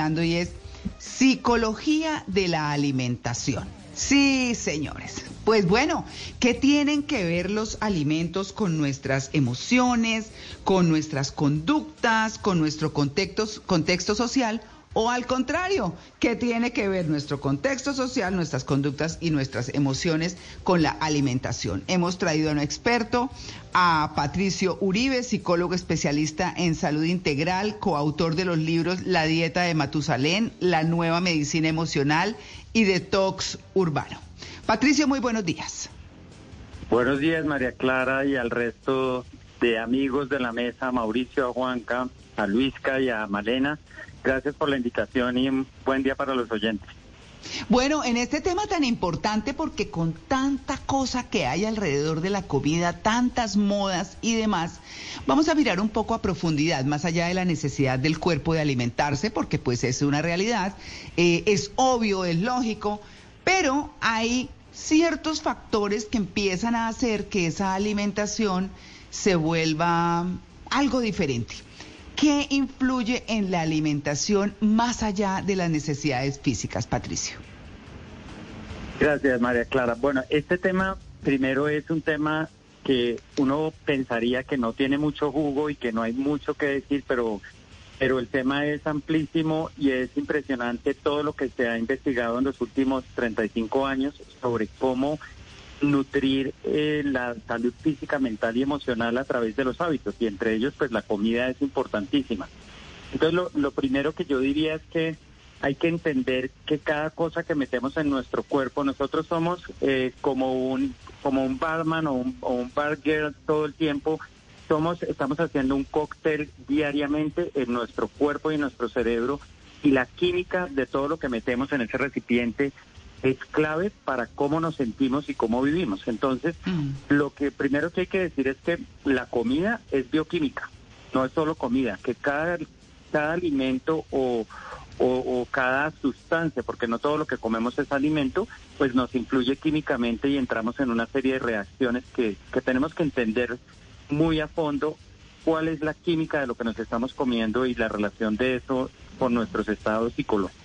Y es psicología de la alimentación. Sí, señores. Pues bueno, ¿qué tienen que ver los alimentos con nuestras emociones, con nuestras conductas, con nuestro contexto, contexto social? O al contrario, ¿qué tiene que ver nuestro contexto social, nuestras conductas y nuestras emociones con la alimentación? Hemos traído a un experto, a Patricio Uribe, psicólogo especialista en salud integral, coautor de los libros La dieta de Matusalén, La nueva medicina emocional y Detox urbano. Patricio, muy buenos días. Buenos días, María Clara, y al resto de amigos de la mesa, Mauricio, a Juanca, a Luisca y a Malena. Gracias por la invitación y un buen día para los oyentes. Bueno, en este tema tan importante porque con tanta cosa que hay alrededor de la comida, tantas modas y demás, vamos a mirar un poco a profundidad, más allá de la necesidad del cuerpo de alimentarse, porque pues es una realidad, eh, es obvio, es lógico, pero hay ciertos factores que empiezan a hacer que esa alimentación se vuelva algo diferente. ¿Qué influye en la alimentación más allá de las necesidades físicas, Patricio? Gracias, María Clara. Bueno, este tema primero es un tema que uno pensaría que no tiene mucho jugo y que no hay mucho que decir, pero, pero el tema es amplísimo y es impresionante todo lo que se ha investigado en los últimos 35 años sobre cómo nutrir eh, la salud física, mental y emocional a través de los hábitos y entre ellos pues la comida es importantísima. Entonces lo, primero que yo diría es que hay que entender que cada cosa que metemos en nuestro cuerpo, nosotros somos eh, como un como un barman o un, o un bar todo el tiempo, somos estamos haciendo un cóctel diariamente en nuestro cuerpo y nuestro cerebro y la química de todo lo que metemos en ese recipiente es clave para cómo nos sentimos y cómo vivimos. Entonces, Mm. lo que primero que hay que decir es que la comida es bioquímica, no es solo comida, que cada, cada alimento o, o, o cada sustancia, porque no todo lo que comemos es alimento, pues nos influye químicamente y entramos en una serie de reacciones que, que tenemos que entender muy a fondo cuál es la química de lo que nos estamos comiendo y la relación de eso con nuestros estados psicológicos.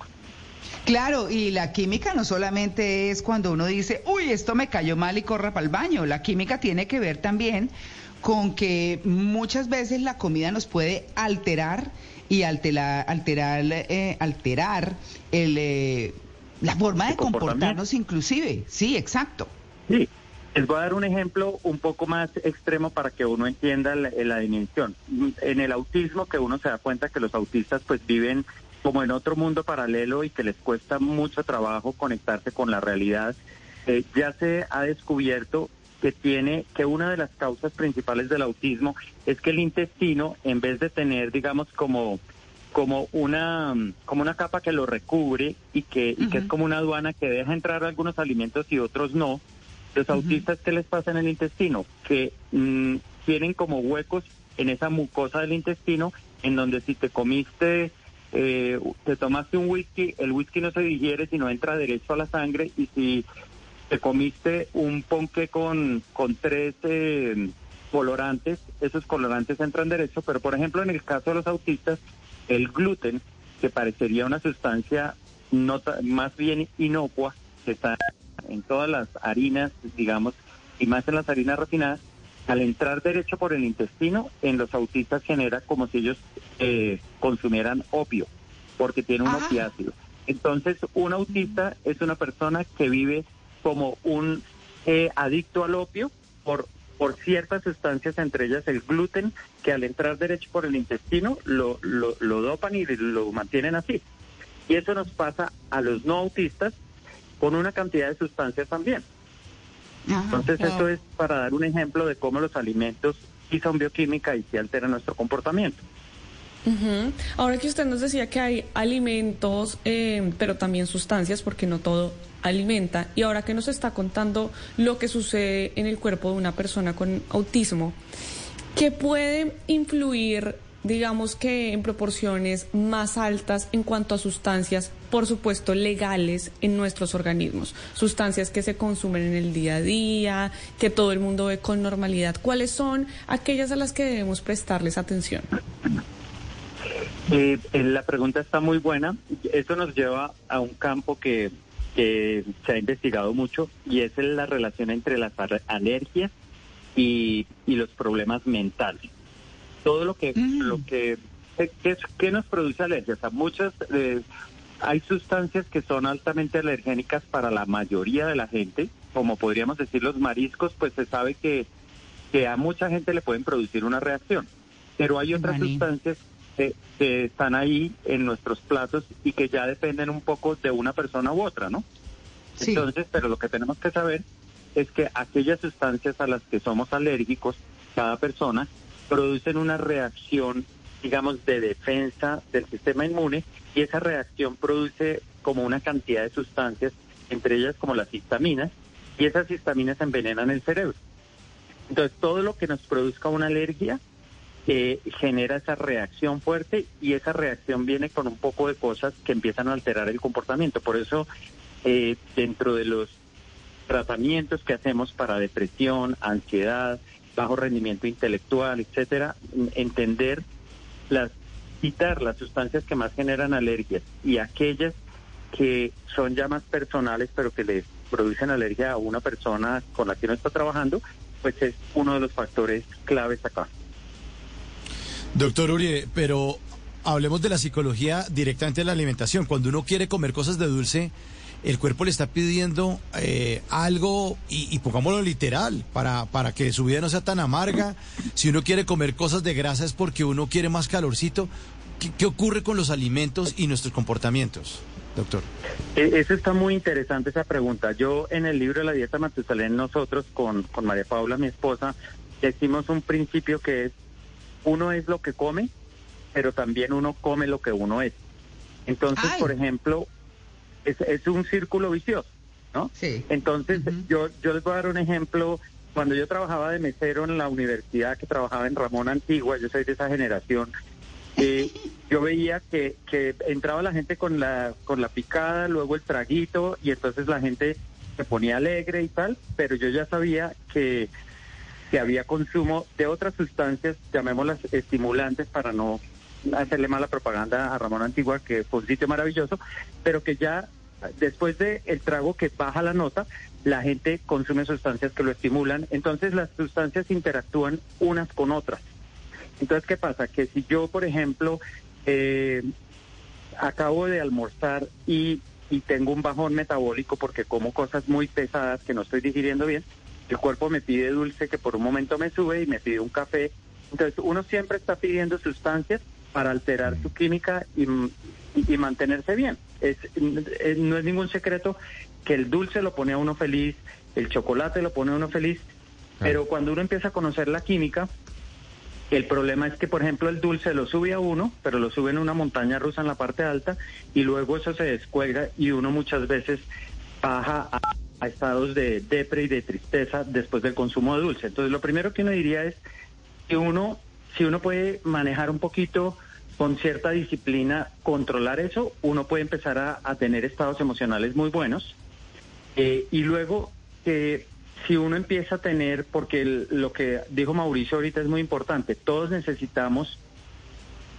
Claro, y la química no solamente es cuando uno dice, uy, esto me cayó mal y corra para el baño. La química tiene que ver también con que muchas veces la comida nos puede alterar y alterar, alterar, eh, alterar el, eh, la forma de comportarnos inclusive. Sí, exacto. Sí, les voy a dar un ejemplo un poco más extremo para que uno entienda la, la dimensión. En el autismo, que uno se da cuenta que los autistas pues viven como en otro mundo paralelo y que les cuesta mucho trabajo conectarse con la realidad, eh, ya se ha descubierto que tiene que una de las causas principales del autismo es que el intestino, en vez de tener, digamos, como como una como una capa que lo recubre y que, y que es como una aduana que deja entrar algunos alimentos y otros no. Los autistas, ¿qué les pasa en el intestino? Que mm, tienen como huecos en esa mucosa del intestino, en donde si te comiste, eh, te tomaste un whisky, el whisky no se digiere, sino entra derecho a la sangre, y si te comiste un ponque con, con tres eh, colorantes, esos colorantes entran derecho, pero por ejemplo en el caso de los autistas, el gluten, que parecería una sustancia no más bien inocua, que está en todas las harinas, digamos, y más en las harinas refinadas, al entrar derecho por el intestino, en los autistas genera como si ellos eh, consumieran opio, porque tiene un Ah. opiáceo. Entonces, un autista es una persona que vive como un eh, adicto al opio por, por ciertas sustancias, entre ellas el gluten, que al entrar derecho por el intestino lo, lo, lo dopan y lo mantienen así. Y eso nos pasa a los no autistas con una cantidad de sustancias también. Ajá, Entonces, claro. esto es para dar un ejemplo de cómo los alimentos sí son bioquímica y sí alteran nuestro comportamiento. Ahora que usted nos decía que hay alimentos, eh, pero también sustancias, porque no todo alimenta, y ahora que nos está contando lo que sucede en el cuerpo de una persona con autismo, ¿qué puede influir, digamos que en proporciones más altas en cuanto a sustancias, por supuesto, legales en nuestros organismos? Sustancias que se consumen en el día a día, que todo el mundo ve con normalidad. ¿Cuáles son aquellas a las que debemos prestarles atención? Eh, eh, la pregunta está muy buena. Esto nos lleva a un campo que, que se ha investigado mucho y es la relación entre las al- alergias y, y los problemas mentales. Todo lo que, lo que, ¿qué, qué nos produce alergias? A muchas, eh, hay sustancias que son altamente alergénicas para la mayoría de la gente, como podríamos decir los mariscos, pues se sabe que, que a mucha gente le pueden producir una reacción. Pero hay otras Maní. sustancias que, que están ahí en nuestros platos y que ya dependen un poco de una persona u otra, ¿no? Sí. Entonces, pero lo que tenemos que saber es que aquellas sustancias a las que somos alérgicos, cada persona, producen una reacción, digamos, de defensa del sistema inmune y esa reacción produce como una cantidad de sustancias, entre ellas como las histaminas, y esas histaminas envenenan el cerebro. Entonces, todo lo que nos produzca una alergia eh, genera esa reacción fuerte y esa reacción viene con un poco de cosas que empiezan a alterar el comportamiento. Por eso, eh, dentro de los tratamientos que hacemos para depresión, ansiedad, bajo rendimiento intelectual, etcétera, entender las quitar las sustancias que más generan alergias y aquellas que son ya más personales pero que le producen alergia a una persona con la que uno está trabajando, pues es uno de los factores claves acá. Doctor Uribe, pero hablemos de la psicología directamente de la alimentación. Cuando uno quiere comer cosas de dulce, el cuerpo le está pidiendo eh, algo, y, y pongámoslo literal, para, para que su vida no sea tan amarga. Si uno quiere comer cosas de grasa es porque uno quiere más calorcito. ¿Qué, qué ocurre con los alimentos y nuestros comportamientos, doctor? Eh, Eso está muy interesante esa pregunta. Yo en el libro de la dieta Matusalén, nosotros con, con María Paula, mi esposa, decimos un principio que es, uno es lo que come, pero también uno come lo que uno es. Entonces, Ay. por ejemplo, es, es un círculo vicioso, ¿no? Sí. Entonces, yo, yo les voy a dar un ejemplo. Cuando yo trabajaba de mesero en la universidad, que trabajaba en Ramón Antigua, yo soy de esa generación, eh, yo veía que, que entraba la gente con la, con la picada, luego el traguito, y entonces la gente se ponía alegre y tal, pero yo ya sabía que, que había consumo de otras sustancias, llamémoslas estimulantes para no hacerle mala propaganda a Ramón Antigua, que fue un sitio maravilloso, pero que ya después del el trago que baja la nota, la gente consume sustancias que lo estimulan, entonces las sustancias interactúan unas con otras. Entonces, ¿qué pasa? Que si yo, por ejemplo, eh, acabo de almorzar y, y tengo un bajón metabólico porque como cosas muy pesadas que no estoy digiriendo bien, el cuerpo me pide dulce que por un momento me sube y me pide un café. Entonces, uno siempre está pidiendo sustancias para alterar su química y, y- y mantenerse bien. Es, no es ningún secreto que el dulce lo pone a uno feliz, el chocolate lo pone a uno feliz, pero cuando uno empieza a conocer la química, el problema es que, por ejemplo, el dulce lo sube a uno, pero lo sube en una montaña rusa en la parte alta y luego eso se descuelga y uno muchas veces baja a, a estados de depre y de tristeza después del consumo de dulce. Entonces, lo primero que uno diría es que uno, si uno puede manejar un poquito con cierta disciplina, controlar eso, uno puede empezar a, tener estados emocionales muy buenos. Eh, y luego, que si uno empieza a tener, porque lo que dijo Mauricio ahorita es muy importante, todos necesitamos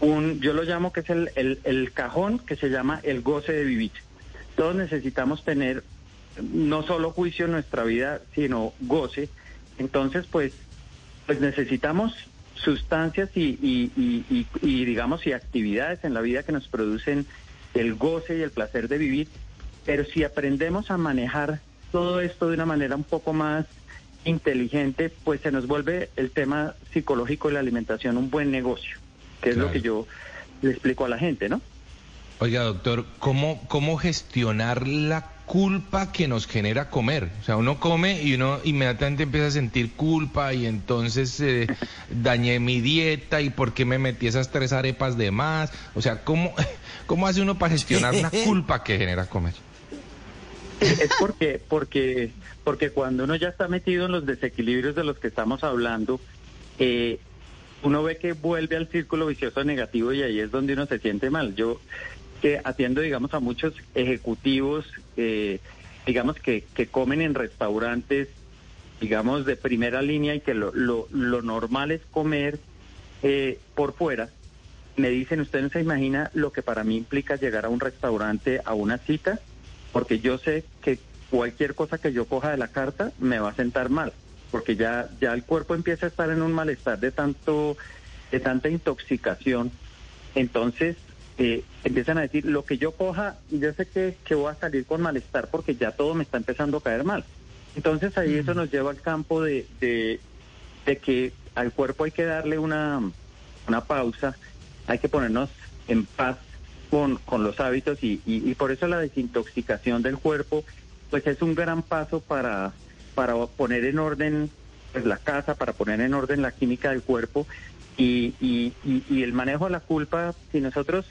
un, yo lo llamo que es el, el, el cajón que se llama el goce de vivir. Todos necesitamos tener no solo juicio en nuestra vida, sino goce. Entonces, pues, pues necesitamos sustancias y, y, y, y- y, digamos, y actividades en la vida que nos producen el goce y el placer de vivir. Pero si aprendemos a manejar todo esto de una manera un poco más inteligente, pues se nos vuelve el tema psicológico de la alimentación un buen negocio, que es lo que yo le explico a la gente, ¿no? Oiga, doctor, ¿cómo, cómo gestionar la culpa que nos genera comer. O sea, uno come y uno inmediatamente empieza a sentir culpa y entonces eh, dañé mi dieta y por qué me metí esas tres arepas de más. O sea, ¿cómo, cómo hace uno para gestionar una culpa que genera comer? Es porque, porque, porque cuando uno ya está metido en los desequilibrios de los que estamos hablando, eh, uno ve que vuelve al círculo vicioso negativo y ahí es donde uno se siente mal. Yo que atiendo, digamos, a muchos ejecutivos, eh, digamos, que, que comen en restaurantes, digamos, de primera línea y que lo, lo, lo normal es comer eh, por fuera. Me dicen, usted no se imagina lo que para mí implica llegar a un restaurante a una cita, porque yo sé que cualquier cosa que yo coja de la carta me va a sentar mal, porque ya, ya el cuerpo empieza a estar en un malestar de tanto, de tanta intoxicación. Entonces, eh, empiezan a decir, lo que yo coja, yo sé que, que voy a salir con malestar porque ya todo me está empezando a caer mal. Entonces ahí eso nos lleva al campo de, de, de que al cuerpo hay que darle una, una pausa, hay que ponernos en paz con, con los hábitos y, y, y por eso la desintoxicación del cuerpo pues es un gran paso para, para poner en orden pues la casa, para poner en orden la química del cuerpo y, y, y, y el manejo de la culpa, si nosotros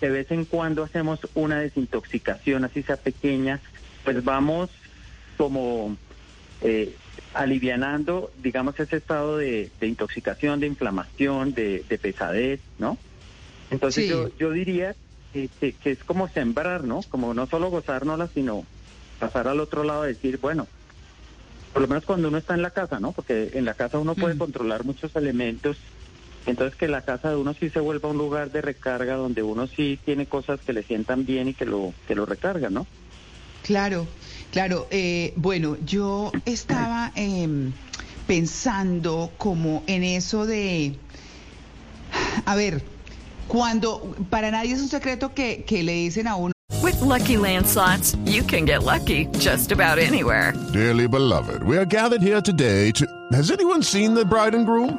de vez en cuando hacemos una desintoxicación, así sea pequeña, pues vamos como eh, alivianando, digamos, ese estado de, de intoxicación, de inflamación, de, de pesadez, ¿no? Entonces Sí. yo, yo diría que, que- que es como sembrar, ¿no? Como no solo gozárnosla, sino pasar al otro lado y decir, bueno, por lo menos cuando uno está en la casa, ¿no? Porque en la casa uno puede Mm. controlar muchos elementos entonces que la casa de uno sí se vuelva un lugar de recarga donde uno sí tiene cosas que le sientan bien y que lo que lo recargan, ¿no? Claro, claro. eh, bueno, yo estaba em, pensando como en eso de, a ver, cuando para nadie es un secreto que, que le dicen a uno, With Lucky Land slots, you can get lucky just about anywhere. Dearly beloved, we are gathered here today to. Has anyone seen the bride and groom?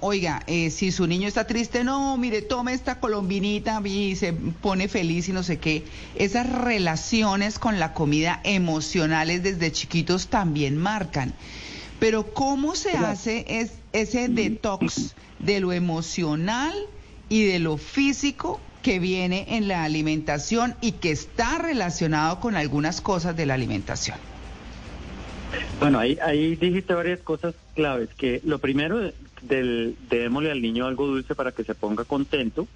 Oiga, eh, si su niño está triste, no, mire, tome esta colombinita y se pone feliz y no sé qué. Esas relaciones con la comida emocionales desde chiquitos también marcan. Pero ¿cómo se hace es, ese detox de lo emocional y de lo físico que viene en la alimentación y que está relacionado con algunas cosas de la alimentación? Bueno, ahí, ahí dijiste varias cosas claves, que lo primero del, de démosle al niño algo dulce para que se ponga contento.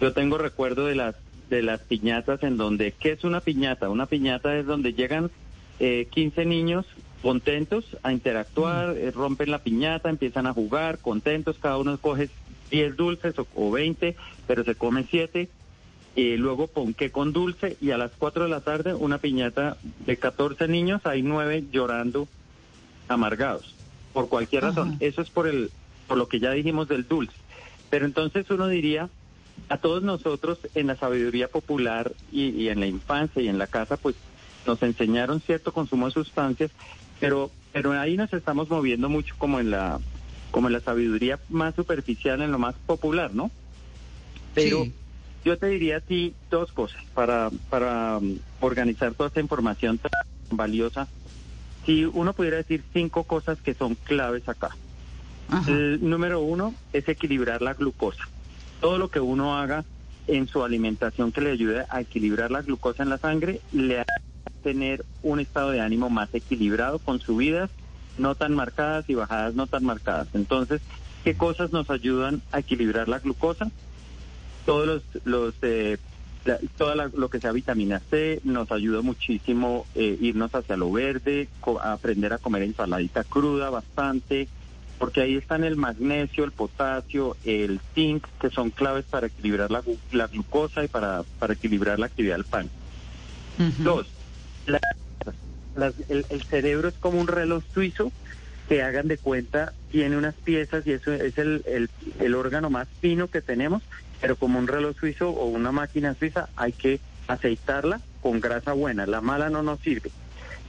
Yo tengo recuerdo de las de las piñatas en donde, ¿qué es una piñata? Una piñata es donde llegan eh, 15 niños contentos a interactuar, eh, rompen la piñata, empiezan a jugar, contentos, cada uno coge 10 dulces o, o 20, pero se come 7 y luego ponqué con dulce y a las 4 de la tarde una piñata de 14 niños, hay 9 llorando amargados por cualquier razón. Ajá. Eso es por el por lo que ya dijimos del dulce. Pero entonces uno diría a todos nosotros en la sabiduría popular y, y en la infancia y en la casa pues nos enseñaron cierto consumo de sustancias, pero pero ahí nos estamos moviendo mucho como en la como en la sabiduría más superficial, en lo más popular, ¿no? Pero Sí. Yo te diría a ti dos cosas para, para um, organizar toda esta información tan valiosa. Si uno pudiera decir cinco cosas que son claves acá. Ajá. El número uno es equilibrar la glucosa. Todo lo que uno haga en su alimentación que le ayude a equilibrar la glucosa en la sangre, le hace tener un estado de ánimo más equilibrado con subidas no tan marcadas y bajadas no tan marcadas. Entonces, ¿qué cosas nos ayudan a equilibrar la glucosa? Todos los, los eh, la- toda la- lo que sea vitamina C nos ayuda muchísimo eh, irnos hacia lo verde, co- aprender a comer ensaladita cruda bastante, porque ahí están el magnesio, el potasio, el zinc, que son claves para equilibrar la, la glucosa y para, para equilibrar la actividad del pan. Dos, la- las- el, el cerebro es como un reloj suizo que hagan de cuenta tiene unas piezas y eso es el, el, el órgano más fino que tenemos, pero como un reloj suizo o una máquina suiza hay que aceitarla con grasa buena, la mala no nos sirve.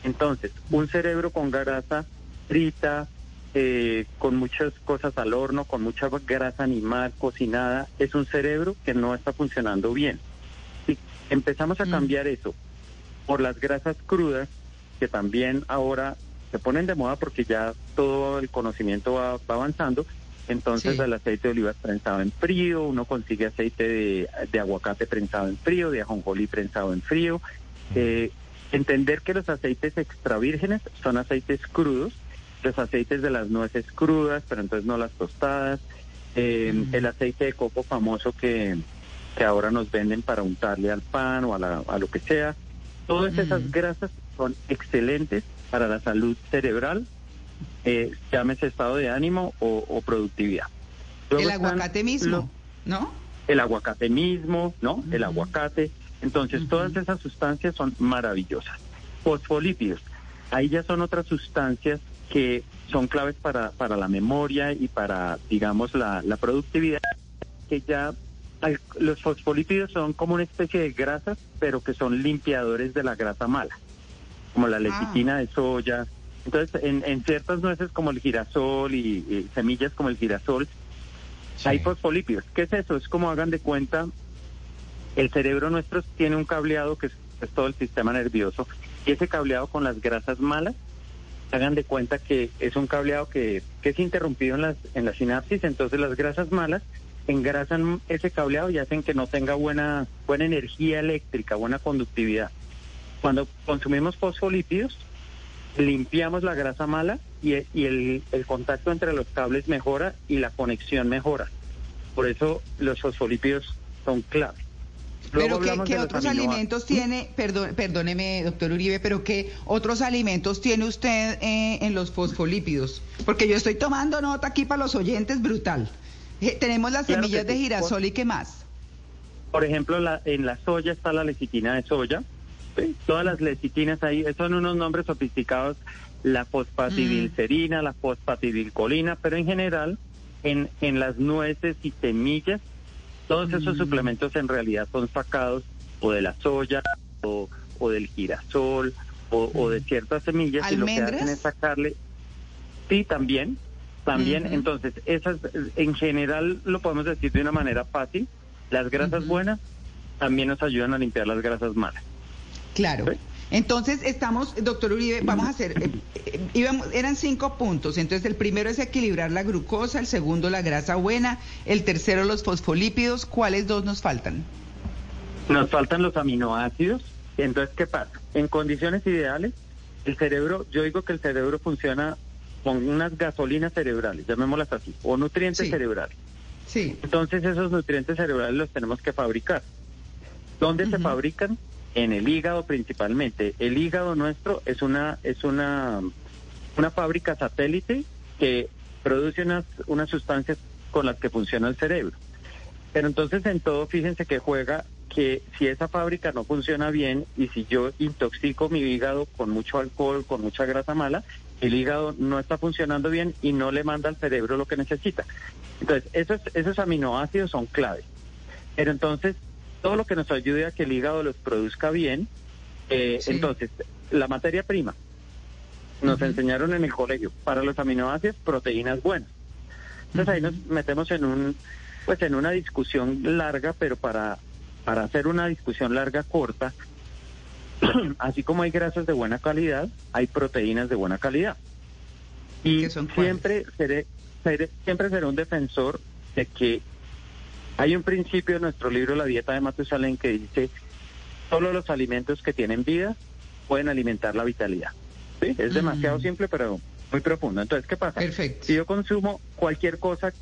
Entonces, un cerebro con grasa frita, eh, con muchas cosas al horno, con mucha grasa animal cocinada, es un cerebro que no está funcionando bien. Si empezamos a cambiar eso por las grasas crudas, que también ahora se ponen de moda porque ya todo el conocimiento va, va avanzando, entonces Sí. el aceite de oliva prensado en frío, uno consigue aceite de, de aguacate prensado en frío, de ajonjolí prensado en frío. Eh, entender que los aceites extra vírgenes son aceites crudos, los aceites de las nueces crudas, pero entonces no las tostadas, eh, el aceite de coco famoso que, que ahora nos venden para untarle al pan o a, la- a lo que sea. Todas esas grasas son excelentes para la salud cerebral, eh, llámese estado de ánimo o, o productividad. Luego El aguacate mismo, los- ¿no? el aguacate mismo, ¿no? El aguacate. Entonces, todas esas sustancias son maravillosas. Fosfolípidos, ahí ya son otras sustancias que son claves para, para la memoria y para, digamos, la, la productividad, que ya los fosfolípidos son como una especie de grasas, pero que son limpiadores de la grasa mala, como la lecitina de soya. Entonces, en, en ciertas nueces como el girasol y, y semillas como el girasol, hay fosfolípidos. ¿Qué es eso? Es como hagan de cuenta, el cerebro nuestro tiene un cableado que es, es todo el sistema nervioso y ese cableado con las grasas malas, hagan de cuenta que es un cableado que, que es interrumpido en las, en la sinapsis, entonces las grasas malas engrasan ese cableado y hacen que no tenga buena, buena energía eléctrica, buena conductividad. Cuando consumimos fosfolípidos, limpiamos la grasa mala y, y el, el contacto entre los cables mejora y la conexión mejora. Por eso los fosfolípidos son clave. Luego Pero ¿qué, otros alimentos tiene, perdón, perdóneme, doctor Uribe, pero qué otros alimentos tiene usted eh, en los fosfolípidos? Porque yo estoy tomando nota aquí para los oyentes, brutal. Eh, tenemos las Claro semillas de girasol y qué más. Por ejemplo, la, en la soya está la lecitina de soya. ¿Sí? Todas las lecitinas ahí, son unos nombres sofisticados, la fosfatidilcerina, la fosfatidilcolina, pero en general, en, en las nueces y semillas, todos esos suplementos en realidad son sacados o de la soya o, o del girasol o, o de ciertas semillas y lo que hacen es sacarle, sí, también, también, entonces, esas en general lo podemos decir de una manera fácil, las grasas buenas también nos ayudan a limpiar las grasas malas. Claro. Sí. Entonces estamos, doctor Uribe, vamos a hacer, eh, eh, íbamos- eran cinco puntos. Entonces el primero es equilibrar la glucosa, el segundo la grasa buena, el tercero los fosfolípidos. ¿Cuáles dos nos faltan? Nos faltan los aminoácidos. Entonces, ¿qué pasa? En condiciones ideales, el cerebro, yo digo que el cerebro funciona con unas gasolinas cerebrales, llamémoslas así, o nutrientes Sí. cerebrales. Sí. Entonces, esos nutrientes cerebrales los tenemos que fabricar. ¿Dónde se fabrican? En el hígado principalmente. El hígado nuestro es una es una una fábrica satélite que produce unas unas sustancias con las que funciona el cerebro. Pero entonces en todo, fíjense que juega que si esa fábrica no funciona bien y si yo intoxico mi hígado con mucho alcohol, con mucha grasa mala, el hígado no está funcionando bien y no le manda al cerebro lo que necesita. Entonces, esos, esos aminoácidos son claves. Pero entonces, todo lo que nos ayude a que el hígado los produzca bien, eh, Sí. entonces, la materia prima, nos enseñaron en el colegio, para los aminoácidos, proteínas buenas. Entonces ahí nos metemos en un, pues en una discusión larga, pero para, para hacer una discusión larga corta, así como hay grasas de buena calidad, hay proteínas de buena calidad. Y siempre seré, seré- siempre seré un defensor de que hay un principio en nuestro libro La dieta de Matusalén que dice solo los alimentos que tienen vida pueden alimentar la vitalidad. ¿Sí? Es demasiado simple, pero muy profundo. Entonces, ¿qué pasa? Perfecto. Si yo consumo cualquier cosa,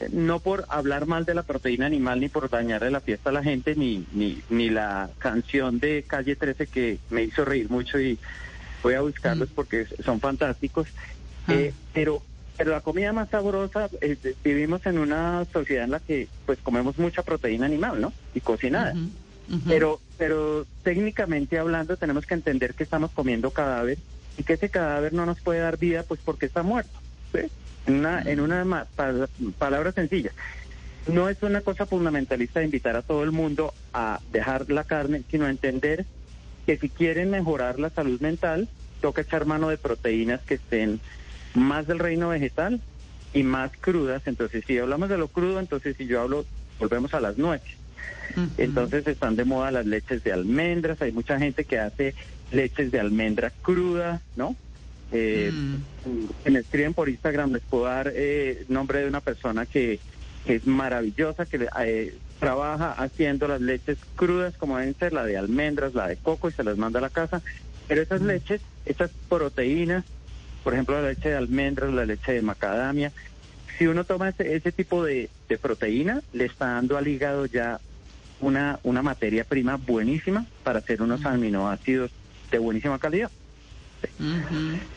eh, no por hablar mal de la proteína animal, ni por dañarle la fiesta a la gente, ni, ni, ni la canción de Calle 13 que me hizo reír mucho y voy a buscarlos porque son fantásticos. Eh, pero pero la comida más sabrosa, eh, vivimos en una sociedad en la que pues comemos mucha proteína animal, ¿no? Y cocinada. Pero, pero técnicamente hablando tenemos que entender que estamos comiendo cadáver y que ese cadáver no nos puede dar vida pues porque está muerto. ¿sí? En una, en una ma- pa- palabra sencilla. No es una cosa fundamentalista de invitar a todo el mundo a dejar la carne, sino entender que si quieren mejorar la salud mental, toca echar mano de proteínas que estén más del reino vegetal y más crudas. Entonces, si hablamos de lo crudo, entonces si yo hablo, volvemos a las nueces. Entonces están de moda las leches de almendras, hay mucha gente que hace leches de almendra cruda, ¿no? Eh, que me escriben por Instagram, les puedo dar eh, nombre de una persona que, que es maravillosa, que eh, trabaja haciendo las leches crudas como deben ser, la de almendras, la de coco, y se las manda a la casa. Pero esas leches, esas proteínas, por ejemplo, la leche de almendras, la leche de macadamia, si uno toma ese, ese tipo de, de proteína, le está dando al hígado ya una, una materia prima buenísima para hacer unos aminoácidos de buenísima calidad.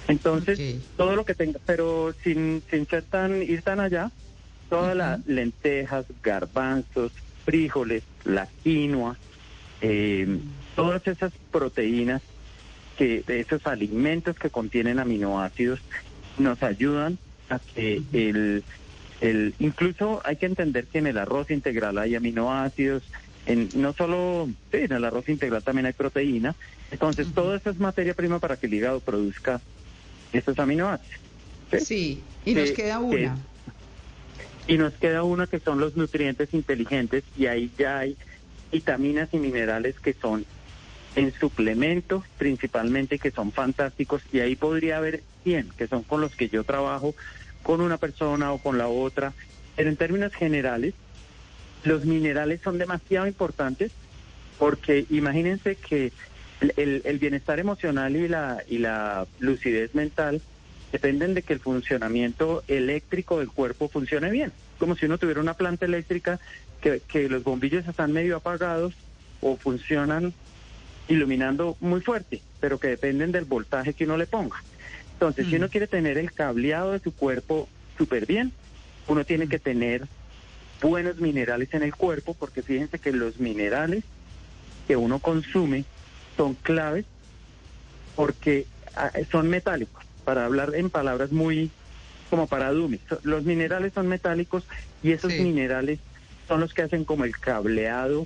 Entonces, todo lo que tenga, pero sin, sin ser tan, ir tan allá, todas las lentejas, garbanzos, frijoles, la quinoa, eh, todas esas proteínas, que esos alimentos que contienen aminoácidos, nos ayudan a que el, el, incluso hay que entender que en el arroz integral hay aminoácidos, en, no solo, sí, en el arroz integral también hay proteína, entonces todo eso es materia prima para que el hígado produzca estos aminoácidos. Sí, y nos Que- queda que- una. y nos queda una que son los nutrientes inteligentes y ahí ya hay vitaminas y minerales que son en suplementos principalmente que son fantásticos y ahí podría haber 100 que son con los que yo trabajo con una persona o con la otra, pero en términos generales los minerales son demasiado importantes porque imagínense que el, el- el bienestar emocional y la, y la lucidez mental dependen de que el funcionamiento eléctrico del cuerpo funcione bien. Como si uno tuviera una planta eléctrica que, que los bombillos están medio apagados o funcionan iluminando muy fuerte, pero que dependen del voltaje que uno le ponga. Entonces, si uno quiere tener el cableado de su cuerpo súper bien, uno tiene que tener buenos minerales en el cuerpo, porque fíjense que los minerales que uno consume son claves porque ah, son metálicos. Para hablar en palabras muy como para dummies, los minerales son metálicos y esos minerales son los que hacen como el cableado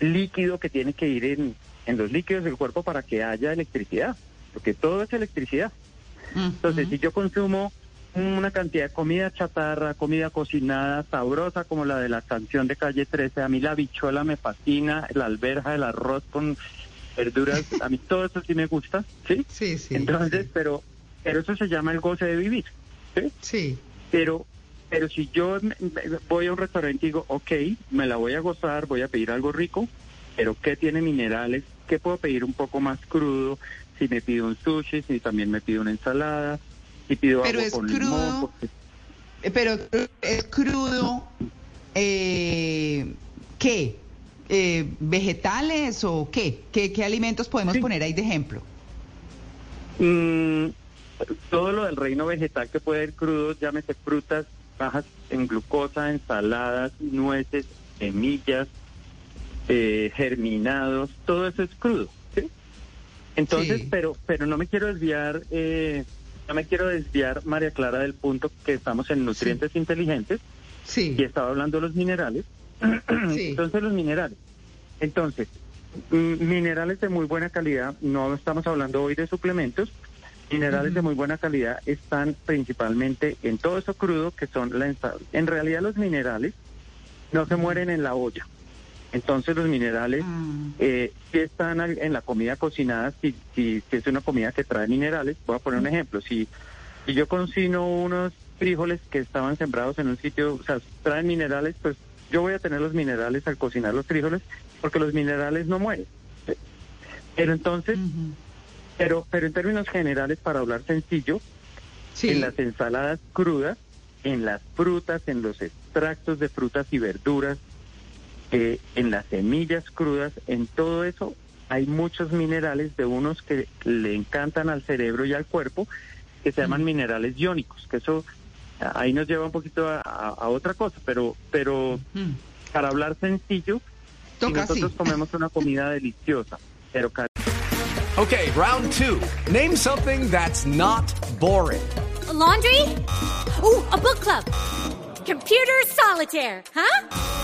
líquido que tiene que ir en, en los líquidos del cuerpo para que haya electricidad, porque todo es electricidad. Entonces, si yo consumo una cantidad de comida chatarra, comida cocinada, sabrosa, como la de la canción de Calle 13, a mí la bichuela me fascina, la alberja, el arroz con verduras, a mí todo eso sí me gusta, ¿sí? Sí, sí. Entonces, pero pero eso se llama el goce de vivir, ¿sí? Sí. Pero pero si yo voy a un restaurante y digo, ok, me la voy a gozar, voy a pedir algo rico, pero ¿qué tiene minerales? ¿Qué puedo pedir un poco más crudo? Si me pido un sushi, si también me pido una ensalada, si pido Pero agua es con crudo. limón, porque- Eh, Pero es crudo, eh, ¿qué? Eh, ¿Vegetales o qué? qué? ¿Qué alimentos podemos poner ahí de ejemplo? Mm, todo lo del reino vegetal que puede ir crudo, llámese frutas bajas en glucosa, ensaladas, nueces, semillas, eh, germinados, todo eso es crudo. ¿sí? Entonces, Sí. pero pero no me quiero desviar, eh, no me quiero desviar, María Clara, del punto que estamos en nutrientes inteligentes Sí. y estaba hablando de los minerales. Entonces, los minerales. Entonces, mm, minerales de muy buena calidad, no estamos hablando hoy de suplementos, minerales de muy buena calidad están principalmente en todo eso crudo que son la En realidad los minerales no se mueren en la olla. Entonces los minerales eh, sí están en la comida cocinada, si, si, si es una comida que trae minerales. Voy a poner un ejemplo. Si, si yo cocino unos frijoles que estaban sembrados en un sitio, o sea, traen minerales, pues yo voy a tener los minerales al cocinar los frijoles porque los minerales no mueren. Pero entonces, pero, pero en términos generales, para hablar sencillo, en las ensaladas crudas, en las frutas, en los extractos de frutas y verduras, eh, en las semillas crudas, en todo eso hay muchos minerales de unos que le encantan al cerebro y al cuerpo, que se llaman minerales iónicos, que eso ahí nos lleva un poquito a, a- a otra cosa, pero, pero para hablar sencillo, si nosotros comemos una comida deliciosa, pero Okay, round two. Name something that's not boring. A laundry? Ooh, a book club. Computer solitaire, huh?